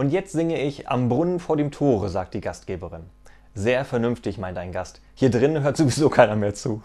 Und jetzt singe ich Am Brunnen vor dem Tore, sagt die Gastgeberin. Sehr vernünftig, meint ein Gast. Hier drinnen hört sowieso keiner mehr zu.